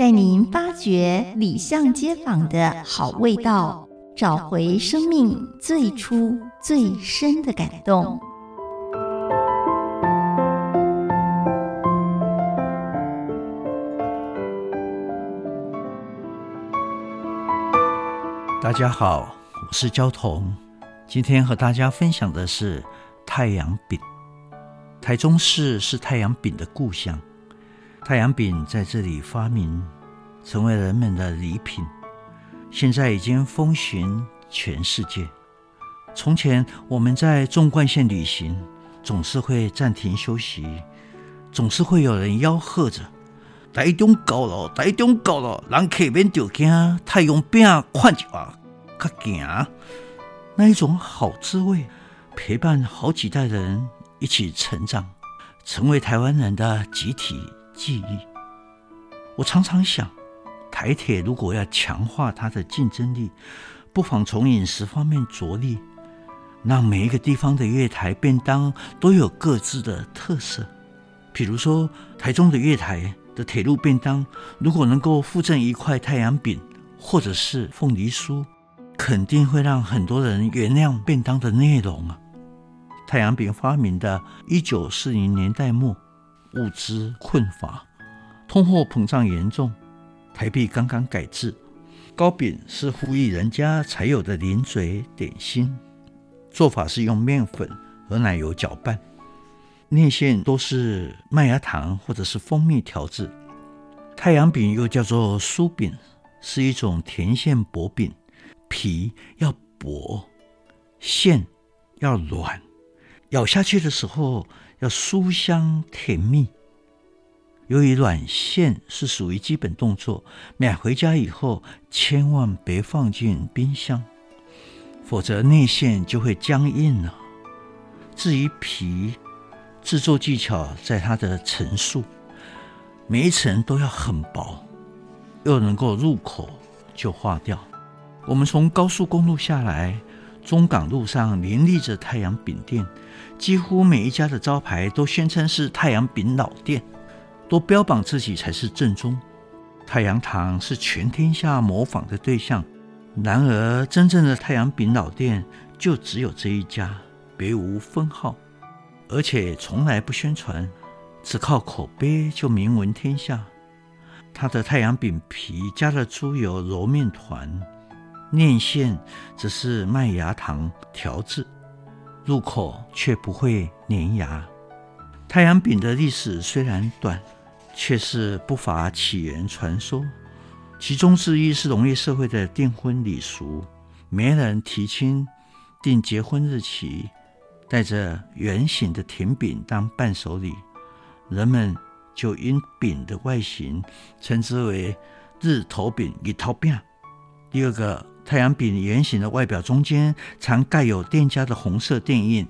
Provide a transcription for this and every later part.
带您发掘里巷街坊的好味道，找回生命最初最深的感动。大家好，我是焦桐，今天和大家分享的是太阳饼。台中市是太阳饼的故乡。太阳饼在这里发明，成为人们的礼品，现在已经风行全世界。从前我们在纵贯线旅行，总是会暂停休息，总是会有人吆喝着：“台中到了，台中到了，人客免着惊，太阳饼看一下，较行。”那一种好滋味，陪伴好几代人一起成长，成为台湾人的集体。记忆，我常常想，台铁如果要强化它的竞争力，不妨从饮食方面着力，让每一个地方的月台便当都有各自的特色。比如说，台中的月台的铁路便当，如果能够附赠一块太阳饼或者是凤梨酥，肯定会让很多人原谅便当的内容啊。太阳饼发明的一九四零年代末。物资困乏，通货膨胀严重，台币刚刚改制，糕饼是富裕人家才有的零嘴点心。做法是用面粉和奶油搅拌，内馅都是麦芽糖或者是蜂蜜调制。太阳饼又叫做酥饼，是一种甜馅薄饼，皮要薄，馅要软，咬下去的时候，要酥香甜蜜。由于软馅是属于基本动作，买回家以后千万别放进冰箱，否则内馅就会僵硬了。至于皮，制作技巧在它的层数，每一层都要很薄，又能够入口就化掉。我们从高速公路下来，中港路上林立着太阳饼店。几乎每一家的招牌都宣称是太阳饼老店，都标榜自己才是正宗。太阳堂是全天下模仿的对象，然而真正的太阳饼老店就只有这一家，别无分号，而且从来不宣传，只靠口碑就名闻天下。它的太阳饼皮加了猪油揉面团，内馅则是麦芽糖调制。入口却不会粘牙。太阳饼的历史虽然短，却是不乏起源传说。其中之一是农业社会的订婚礼俗，媒人提亲订结婚日期，带着圆形的甜饼当伴手礼，人们就因饼的外形称之为“日头饼”、“日头饼”。第二个。太阳饼圆形的外表中间常盖有店家的红色店印，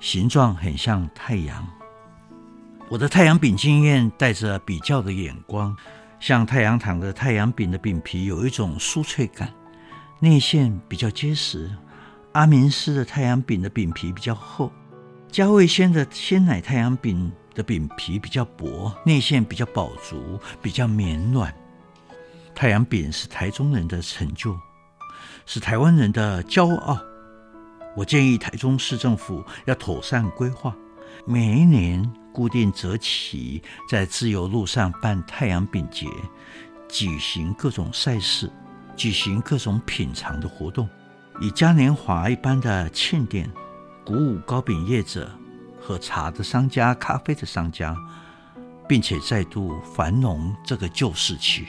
形状很像太阳。我的太阳饼经验带着比较的眼光，像太阳堂的太阳饼的饼皮有一种酥脆感，内馅比较结实；阿明师的太阳饼的饼皮比较厚；嘉味轩的鲜奶太阳饼的饼皮比较薄，内馅比较饱足，比较绵软。太阳饼是台中人的成就。是台湾人的骄傲。我建议台中市政府要妥善规划，每一年固定择期在自由路上办太阳饼节，举行各种赛事，举行各种品尝的活动，以嘉年华一般的庆典，鼓舞糕饼业者和茶的商家、咖啡的商家，并且再度繁荣这个旧市区。